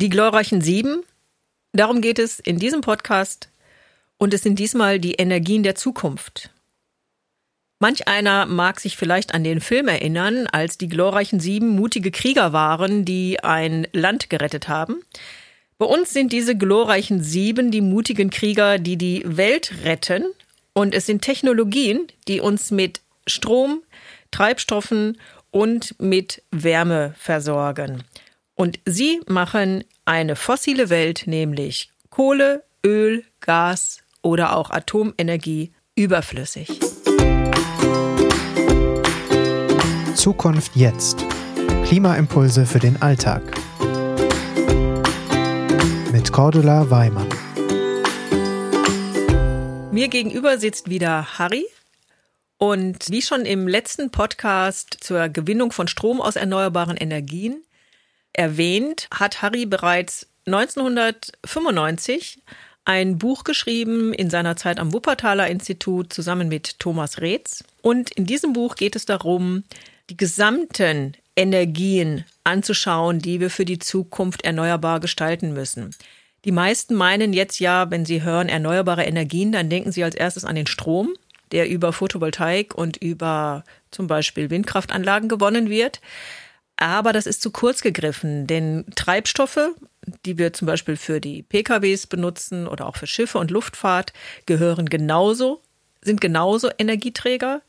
Die glorreichen Sieben, darum geht es in diesem Podcast und es sind diesmal die Energien der Zukunft. Manch einer mag sich vielleicht an den Film erinnern, als die glorreichen Sieben mutige Krieger waren, die ein Land gerettet haben. Bei uns sind diese glorreichen Sieben die mutigen Krieger, die die Welt retten. Und es sind Technologien, die uns mit Strom, Treibstoffen und mit Wärme versorgen. Und sie machen eine fossile Welt, nämlich Kohle, Öl, Gas oder auch Atomenergie, überflüssig. Zukunft jetzt. Klimaimpulse für den Alltag. Mit Cordula Weimann. Mir gegenüber sitzt wieder Harry. Und wie schon im letzten Podcast zur Gewinnung von Strom aus erneuerbaren Energien erwähnt, hat Harry bereits 1995 ein Buch geschrieben in seiner Zeit am Wuppertaler Institut zusammen mit Thomas Reetz. Und in diesem Buch geht es darum, die gesamten Energien anzuschauen, die wir für die Zukunft erneuerbar gestalten müssen. Die meisten meinen jetzt ja, wenn sie hören erneuerbare Energien, dann denken sie als erstes an den Strom, der über Photovoltaik und über zum Beispiel Windkraftanlagen gewonnen wird. Aber das ist zu kurz gegriffen, denn Treibstoffe, die wir zum Beispiel für die PKWs benutzen oder auch für Schiffe und Luftfahrt, gehören genauso, sind genauso Energieträger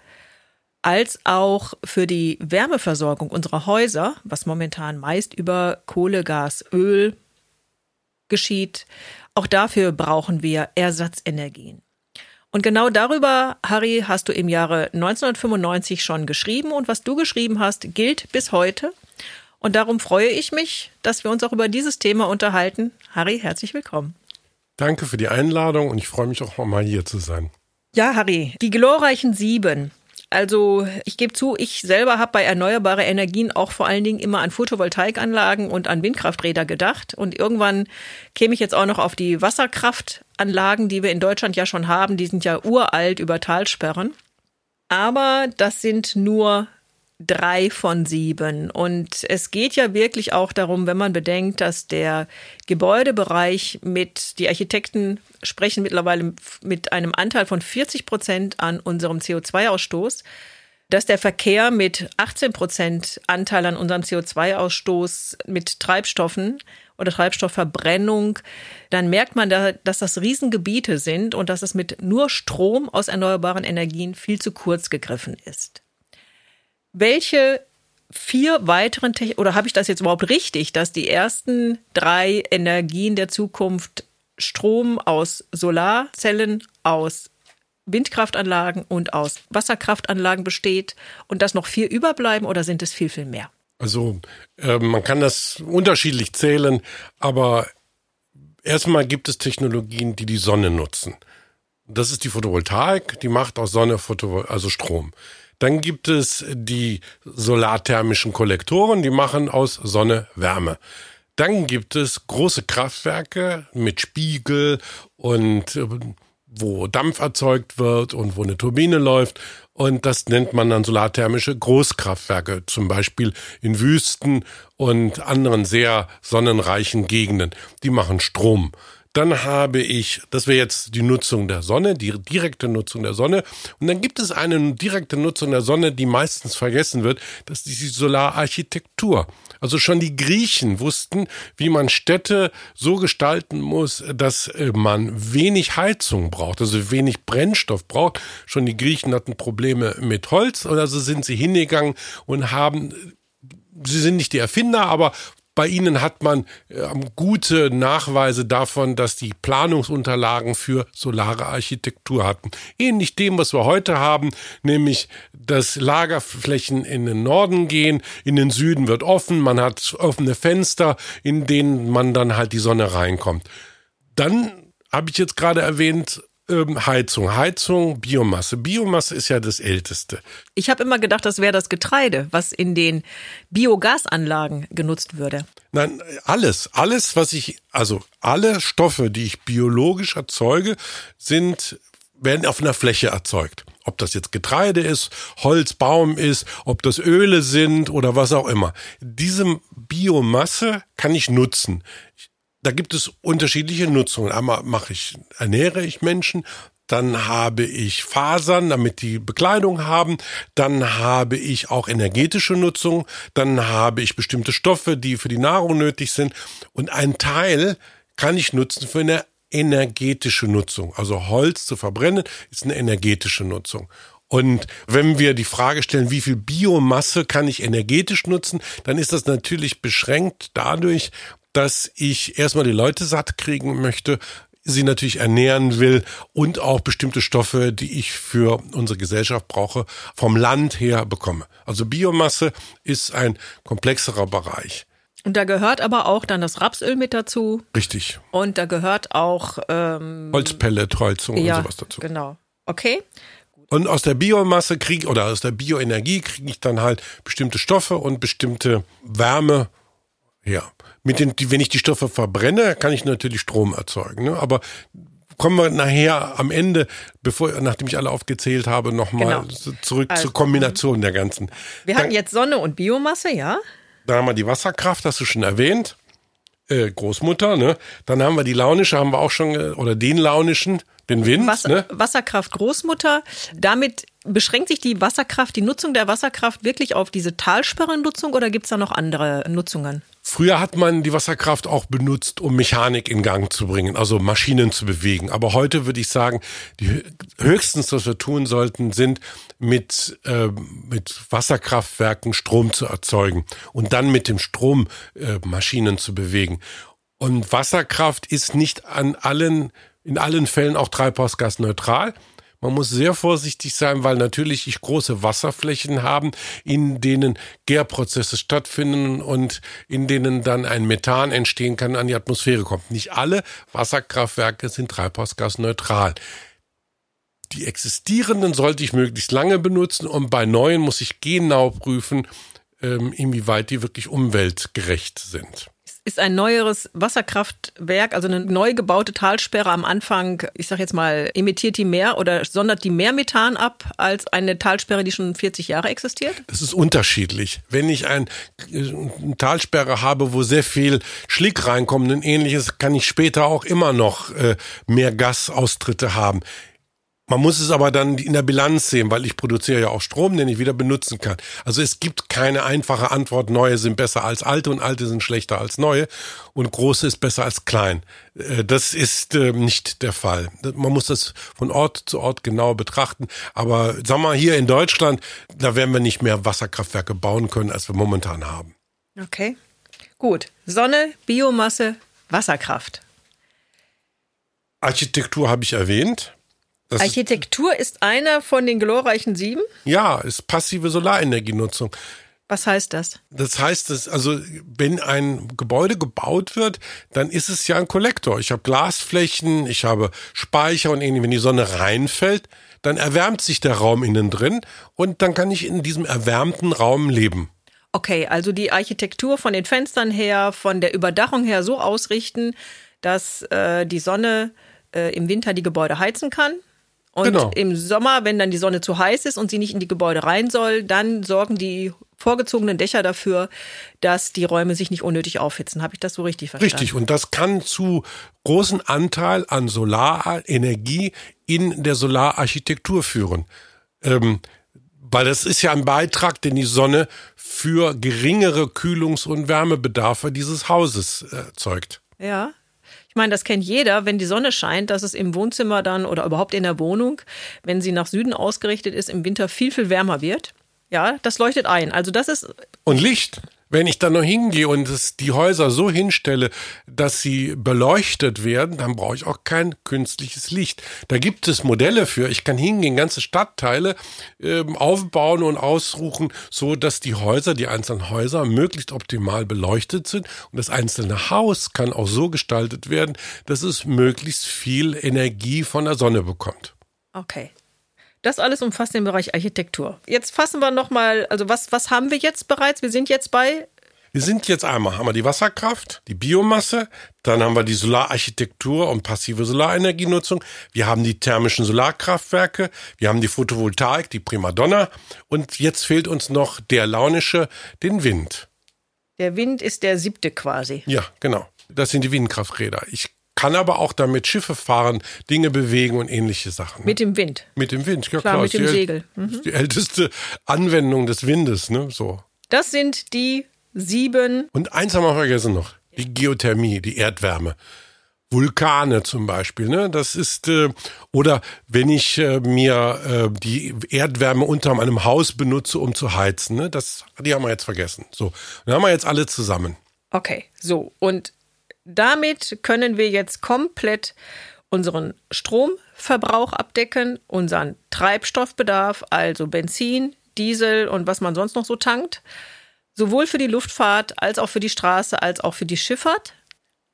als auch für die Wärmeversorgung unserer Häuser, was momentan meist über Kohle, Gas, Öl geschieht. Auch dafür brauchen wir Ersatzenergien. Und genau darüber, Harry, hast du im Jahre 1995 schon geschrieben und was du geschrieben hast, gilt bis heute. Und darum freue ich mich, dass wir uns auch über dieses Thema unterhalten. Harry, herzlich willkommen. Danke für die Einladung und ich freue mich auch mal hier zu sein. Ja, Harry, die glorreichen Sieben. Also ich gebe zu, ich selber habe bei erneuerbare Energien auch vor allen Dingen immer an Photovoltaikanlagen und an Windkrafträder gedacht. Und irgendwann käme ich jetzt auch noch auf die Wasserkraftanlagen, die wir in Deutschland ja schon haben. Die sind ja uralt über Talsperren. Aber das sind nur drei von sieben. Und es geht ja wirklich auch darum, wenn man bedenkt, dass der Gebäudebereich mit, die Architekten sprechen mittlerweile mit einem Anteil von 40 Prozent an unserem CO2-Ausstoß, dass der Verkehr mit 18 Prozent Anteil an unserem CO2-Ausstoß mit Treibstoffen oder Treibstoffverbrennung, dann merkt man, da, dass das Riesengebiete sind und dass es mit nur Strom aus erneuerbaren Energien viel zu kurz gegriffen ist. Welche vier weiteren Techn oder habe ich das jetzt überhaupt richtig, dass die ersten drei Energien der Zukunft Strom aus Solarzellen, aus Windkraftanlagen und aus Wasserkraftanlagen besteht und dass noch vier überbleiben oder sind es viel, viel mehr? Also äh, man kann das unterschiedlich zählen, aber erstmal gibt es Technologien, die die Sonne nutzen. Das ist die Photovoltaik, die macht aus Sonne Photo also Strom. Dann gibt es die solarthermischen Kollektoren, die machen aus Sonne Wärme. Dann gibt es große Kraftwerke mit Spiegel und äh, wo Dampf erzeugt wird und wo eine Turbine läuft. Und das nennt man dann solarthermische Großkraftwerke, zum Beispiel in Wüsten und anderen sehr sonnenreichen Gegenden. Die machen Strom. Dann habe ich, das wäre jetzt die Nutzung der Sonne, die direkte Nutzung der Sonne. Und dann gibt es eine direkte Nutzung der Sonne, die meistens vergessen wird. Das ist die Solararchitektur. Also schon die Griechen wussten, wie man Städte so gestalten muss, dass äh, man wenig Heizung braucht, also wenig Brennstoff braucht. Schon die Griechen hatten Probleme mit Holz, also sind sie hingegangen und haben sie sind nicht die Erfinder, aber bei Ihnen hat man äh, gute Nachweise davon, dass die Planungsunterlagen für solare Architektur hatten. Ähnlich dem, was wir heute haben, nämlich dass Lagerflächen in den Norden gehen, in den Süden wird offen, man hat offene Fenster, in denen man dann halt die Sonne reinkommt. Dann habe ich jetzt gerade erwähnt, ähm, Heizung. Heizung, Biomasse. Biomasse ist ja das Älteste. Ich habe immer gedacht, das wäre das Getreide, was in den Biogasanlagen genutzt würde. Nein, alles, alles, was ich, also alle Stoffe, die ich biologisch erzeuge, sind werden auf einer Fläche erzeugt. Ob das jetzt Getreide ist, Holz, Baum ist, ob das Öle sind oder was auch immer. Diese Biomasse kann ich nutzen. Da gibt es unterschiedliche Nutzungen. Einmal mache ich, ernähre ich Menschen, dann habe ich Fasern, damit die Bekleidung haben, dann habe ich auch energetische Nutzung, dann habe ich bestimmte Stoffe, die für die Nahrung nötig sind und ein Teil kann ich nutzen für eine energetische Nutzung. Also Holz zu verbrennen ist eine energetische Nutzung. Und wenn wir die Frage stellen, wie viel Biomasse kann ich energetisch nutzen, dann ist das natürlich beschränkt dadurch, dass ich erstmal die Leute satt kriegen möchte, sie natürlich ernähren will und auch bestimmte Stoffe, die ich für unsere Gesellschaft brauche, vom Land her bekomme. Also Biomasse ist ein komplexerer Bereich. Und da gehört aber auch dann das Rapsöl mit dazu. Richtig. Und da gehört auch ähm, Holzpellet, Heizung ja, und sowas dazu. Genau. Okay. Und aus der Biomasse kriege oder aus der Bioenergie kriege ich dann halt bestimmte Stoffe und bestimmte Wärme her. Mit den, wenn ich die Stoffe verbrenne, kann ich natürlich Strom erzeugen. Ne? Aber kommen wir nachher am Ende, bevor, nachdem ich alle aufgezählt habe, nochmal Genau. zurück Also, zur Kombination der ganzen. Wir Dann- hatten jetzt Sonne und Biomasse, ja? Dann haben wir die Wasserkraft, hast du schon erwähnt. Äh, Großmutter, ne? Dann haben wir die launische, haben wir auch schon, äh, oder den launischen, den Wind, Wasser, ne? Wasserkraft Großmutter. Damit beschränkt sich die Wasserkraft, die Nutzung der Wasserkraft wirklich auf diese Talsperrennutzung oder gibt es da noch andere Nutzungen? Früher hat man die Wasserkraft auch benutzt, um Mechanik in Gang zu bringen, also Maschinen zu bewegen. Aber heute würde ich sagen, die hö- höchstens, was wir tun sollten, sind mit, äh, mit Wasserkraftwerken Strom zu erzeugen und dann mit dem Strom äh, Maschinen zu bewegen. Und Wasserkraft ist nicht an allen, in allen Fällen auch treibhausgasneutral. Man muss sehr vorsichtig sein, weil natürlich ich große Wasserflächen haben, in denen Gärprozesse stattfinden und in denen dann ein Methan entstehen kann, an die Atmosphäre kommt. Nicht alle Wasserkraftwerke sind treibhausgasneutral. Die existierenden sollte ich möglichst lange benutzen und bei neuen muss ich genau prüfen, ähm, inwieweit die wirklich umweltgerecht sind. Ist ein neueres Wasserkraftwerk, also eine neu gebaute Talsperre am Anfang, ich sag jetzt mal, emittiert die mehr oder sondert die mehr Methan ab als eine Talsperre, die schon 40 Jahre existiert? Das ist unterschiedlich. Wenn ich ein, äh, eine Talsperre habe, wo sehr viel Schlick reinkommt und ähnliches, kann ich später auch immer noch äh, mehr Gasaustritte haben. Man muss es aber dann in der Bilanz sehen, weil ich produziere ja auch Strom, den ich wieder benutzen kann. Also es gibt keine einfache Antwort, neue sind besser als alte und alte sind schlechter als neue und große ist besser als klein. Äh, Das ist äh, nicht der Fall. Man muss das von Ort zu Ort genau betrachten. Aber sag mal, hier in Deutschland, da werden wir nicht mehr Wasserkraftwerke bauen können, als wir momentan haben. Okay. Gut. Sonne, Biomasse, Wasserkraft. Architektur habe ich erwähnt. Das ist, Architektur ist einer von den glorreichen sieben. ja, ist passive Solarenergienutzung. Was heißt das? Das heißt, dass, also wenn ein Gebäude gebaut wird, dann ist es ja ein Kollektor. Ich habe Glasflächen, ich habe Speicher und ähnlich. Wenn die Sonne reinfällt, dann erwärmt sich der Raum innen drin und dann kann ich in diesem erwärmten Raum leben. Okay, also die Architektur von den Fenstern her, von der Überdachung her so ausrichten, dass äh, die Sonne äh, im Winter die Gebäude heizen kann. Und Genau. im Sommer, wenn dann die Sonne zu heiß ist und sie nicht in die Gebäude rein soll, dann sorgen die vorgezogenen Dächer dafür, dass die Räume sich nicht unnötig aufhitzen. Habe ich das so richtig verstanden? Richtig. Und das kann zu großen Anteil an Solarenergie in der Solararchitektur führen. Ähm, weil das ist ja ein Beitrag, den die Sonne für geringere Kühlungs- und Wärmebedarfe dieses Hauses äh, erzeugt. Ja. Ich meine, das kennt jeder, wenn die Sonne scheint, dass es im Wohnzimmer dann oder überhaupt in der Wohnung, wenn sie nach Süden ausgerichtet ist, im Winter viel, viel wärmer wird. Ja, das leuchtet ein. Also das ist Und Licht. Wenn ich dann noch hingehe und es, die Häuser so hinstelle, dass sie beleuchtet werden, dann brauche ich auch kein künstliches Licht. Da gibt es Modelle für. Ich kann hingehen, ganze Stadtteile ähm, aufbauen und aussuchen, so dass die Häuser, die einzelnen Häuser möglichst optimal beleuchtet sind. Und das einzelne Haus kann auch so gestaltet werden, dass es möglichst viel Energie von der Sonne bekommt. Okay. Das alles umfasst den Bereich Architektur. Jetzt fassen wir nochmal, also was, was haben wir jetzt bereits? Wir sind jetzt bei Wir sind jetzt einmal, haben wir die Wasserkraft, die Biomasse, dann haben wir die Solararchitektur und passive Solarenergienutzung, wir haben die thermischen Solarkraftwerke, wir haben die Photovoltaik, die Primadonna und jetzt fehlt uns noch der launische, den Wind. Der Wind ist der siebte quasi. Ja, genau. Das sind die Windkrafträder. Ich kann aber auch damit Schiffe fahren, Dinge bewegen und ähnliche Sachen. Ne? Mit dem Wind. Mit dem Wind, ja Klar, klar. mit dem die, Segel. Mhm. Die älteste Anwendung des Windes, ne? So. Das sind die sieben. Und eins haben wir vergessen noch: die Geothermie, die Erdwärme. Vulkane zum Beispiel, ne? Das ist äh, oder wenn ich äh, mir äh, die Erdwärme unter meinem Haus benutze, um zu heizen, ne? Das, die haben wir jetzt vergessen. So, dann haben wir jetzt alle zusammen. Okay, so. Und damit können wir jetzt komplett unseren Stromverbrauch abdecken, unseren Treibstoffbedarf, also Benzin, Diesel und was man sonst noch so tankt. Sowohl für die Luftfahrt als auch für die Straße als auch für die Schifffahrt.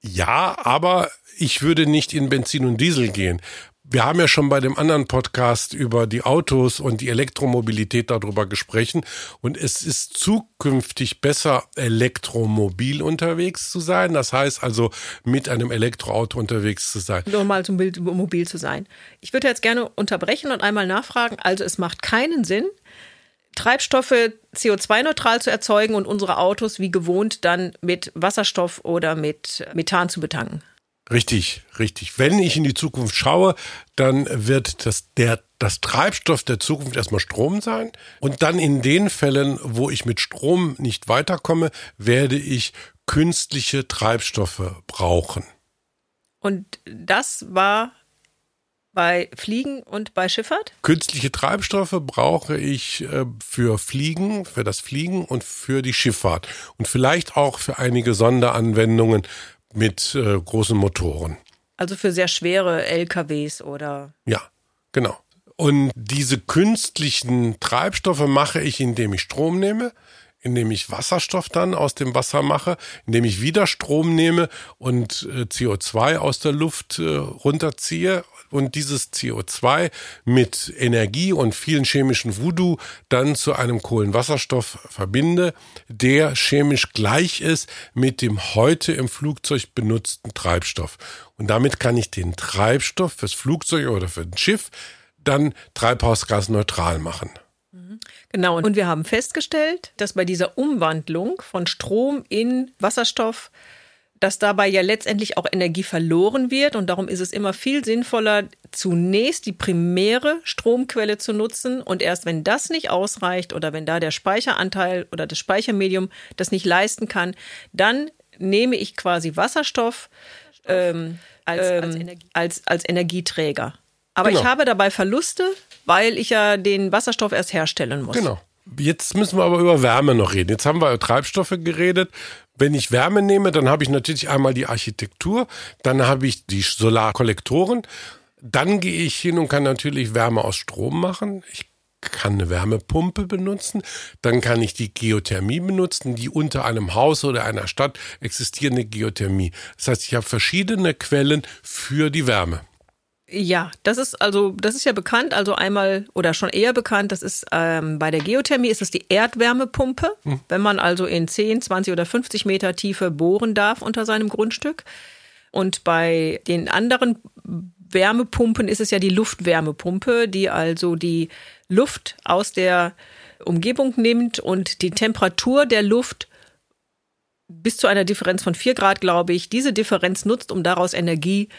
Ja, aber ich würde nicht in Benzin und Diesel gehen. Wir haben ja schon bei dem anderen Podcast über die Autos und die Elektromobilität darüber gesprochen. Und es ist zukünftig besser, elektromobil unterwegs zu sein. Das heißt also, mit einem Elektroauto unterwegs zu sein. Nur mal zum Bild mobil zu sein. Ich würde jetzt gerne unterbrechen und einmal nachfragen. Also es macht keinen Sinn, Treibstoffe CO2-neutral zu erzeugen und unsere Autos wie gewohnt dann mit Wasserstoff oder mit Methan zu betanken. Richtig, richtig. Wenn ich in die Zukunft schaue, dann wird das, der, das Treibstoff der Zukunft erstmal Strom sein. Und dann in den Fällen, wo ich mit Strom nicht weiterkomme, werde ich künstliche Treibstoffe brauchen. Und das war bei Fliegen und bei Schifffahrt? Künstliche Treibstoffe brauche ich äh, für Fliegen, für das Fliegen und für die Schifffahrt. Und vielleicht auch für einige Sonderanwendungen mit äh, großen Motoren. Also für sehr schwere LKWs oder. Ja, genau. Und diese künstlichen Treibstoffe mache ich, indem ich Strom nehme, indem ich Wasserstoff dann aus dem Wasser mache, indem ich wieder Strom nehme und äh, CO2 aus der Luft äh, runterziehe und dieses CO2 mit Energie und vielen chemischen Voodoo dann zu einem Kohlenwasserstoff verbinde, der chemisch gleich ist mit dem heute im Flugzeug benutzten Treibstoff. Und damit kann ich den Treibstoff fürs Flugzeug oder für ein Schiff dann treibhausgasneutral machen. Genau, und wir haben festgestellt, dass bei dieser Umwandlung von Strom in Wasserstoff, dass dabei ja letztendlich auch Energie verloren wird. Und darum ist es immer viel sinnvoller, zunächst die primäre Stromquelle zu nutzen. Und erst wenn das nicht ausreicht oder wenn da der Speicheranteil oder das Speichermedium das nicht leisten kann, dann nehme ich quasi Wasserstoff ähm, als, ähm, als, als Energieträger. Aber Genau. ich habe dabei Verluste, weil ich ja den Wasserstoff erst herstellen muss. Genau. Jetzt müssen wir aber über Wärme noch reden. Jetzt haben wir über Treibstoffe geredet. Wenn ich Wärme nehme, dann habe ich natürlich einmal die Architektur, dann habe ich die Solarkollektoren, dann gehe ich hin und kann natürlich Wärme aus Strom machen. Ich kann eine Wärmepumpe benutzen, dann kann ich die Geothermie benutzen, die unter einem Haus oder einer Stadt existierende Geothermie. Das heißt, ich habe verschiedene Quellen für die Wärme. Ja, das ist also, das ist ja bekannt, also einmal oder schon eher bekannt, das ist ähm, bei der Geothermie ist es die Erdwärmepumpe, wenn man also in 10, 20 oder 50 Meter Tiefe bohren darf unter seinem Grundstück. Und bei den anderen Wärmepumpen ist es ja die Luftwärmepumpe, die also die Luft aus der Umgebung nimmt und die Temperatur der Luft bis zu einer Differenz von 4 Grad, glaube ich, diese Differenz nutzt, um daraus Energie zu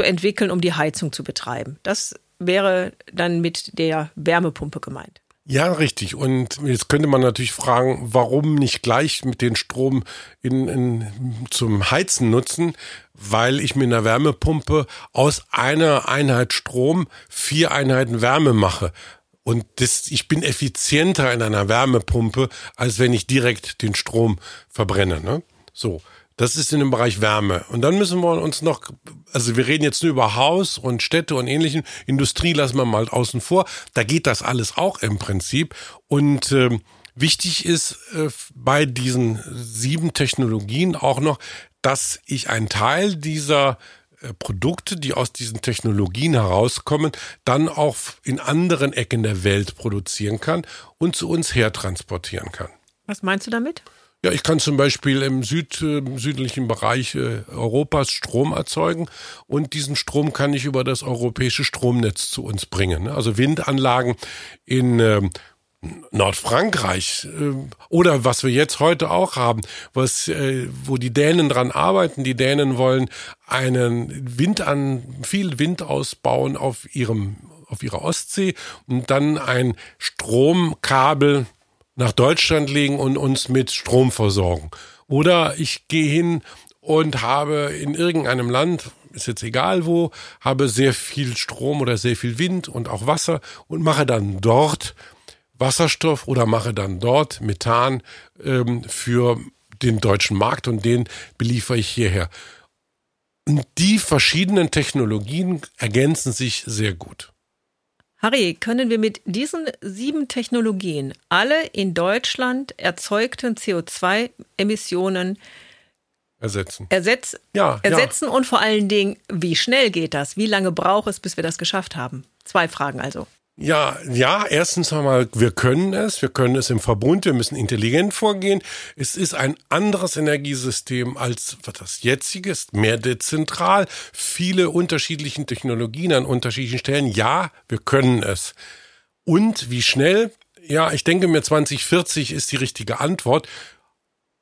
entwickeln, um die Heizung zu betreiben. Das wäre dann mit der Wärmepumpe gemeint. Ja, richtig. Und jetzt könnte man natürlich fragen, warum nicht gleich mit den Strom in, in, zum Heizen nutzen, weil ich mit einer Wärmepumpe aus einer Einheit Strom vier Einheiten Wärme mache. Und das, ich bin effizienter in einer Wärmepumpe, als wenn ich direkt den Strom verbrenne. Ne? So. Das ist in dem Bereich Wärme. Und dann müssen wir uns noch, also wir reden jetzt nur über Haus und Städte und ähnlichen. Industrie lassen wir mal außen vor. Da geht das alles auch im Prinzip. Und ähm, wichtig ist äh, bei diesen sieben Technologien auch noch, dass ich einen Teil dieser äh, Produkte, die aus diesen Technologien herauskommen, dann auch in anderen Ecken der Welt produzieren kann und zu uns her transportieren kann. Was meinst du damit? Ja, ich kann zum Beispiel im Süd, äh, südlichen Bereich äh, Europas Strom erzeugen und diesen Strom kann ich über das europäische Stromnetz zu uns bringen. Also Windanlagen in äh, Nordfrankreich oder was wir jetzt heute auch haben, was äh, wo die Dänen dran arbeiten. Die Dänen wollen einen Wind an viel Wind ausbauen auf ihrem auf ihrer Ostsee und dann ein Stromkabel nach Deutschland legen und uns mit Strom versorgen. Oder ich gehe hin und habe in irgendeinem Land, ist jetzt egal wo, habe sehr viel Strom oder sehr viel Wind und auch Wasser und mache dann dort Wasserstoff oder mache dann dort Methan ähm, für den deutschen Markt und den beliefere ich hierher. Und die verschiedenen Technologien ergänzen sich sehr gut. Harry, können wir mit diesen sieben Technologien alle in Deutschland erzeugten CO2-Emissionen ersetzen? Ersetz, ja, ersetzen ja. und vor allen Dingen, wie schnell geht das? Wie lange braucht es, bis wir das geschafft haben? Zwei Fragen also. Ja, ja, erstens einmal, wir können es, wir können es im Verbund, wir müssen intelligent vorgehen. Es ist ein anderes Energiesystem als das jetzige, ist mehr dezentral, viele unterschiedliche Technologien an unterschiedlichen Stellen. Ja, wir können es. Und wie schnell? Ja, ich denke mir 2040 ist die richtige Antwort.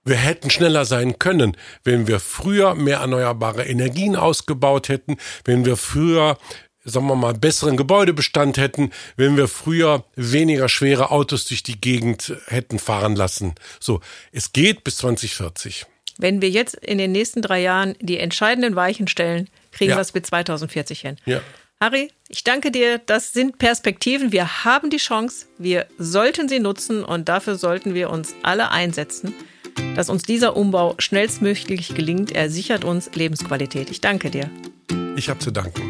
Wir hätten schneller sein können, wenn wir früher mehr erneuerbare Energien ausgebaut hätten, wenn wir früher sagen wir mal, besseren Gebäudebestand hätten, wenn wir früher weniger schwere Autos durch die Gegend hätten fahren lassen. So, es geht bis 2040. Wenn wir jetzt in den nächsten drei Jahren die entscheidenden Weichen stellen, kriegen ja. wir es bis 2040 hin. Ja. Harry, ich danke dir. Das sind Perspektiven. Wir haben die Chance. Wir sollten sie nutzen und dafür sollten wir uns alle einsetzen. Dass uns dieser Umbau schnellstmöglich gelingt, er sichert uns Lebensqualität. Ich danke dir. Ich habe zu danken.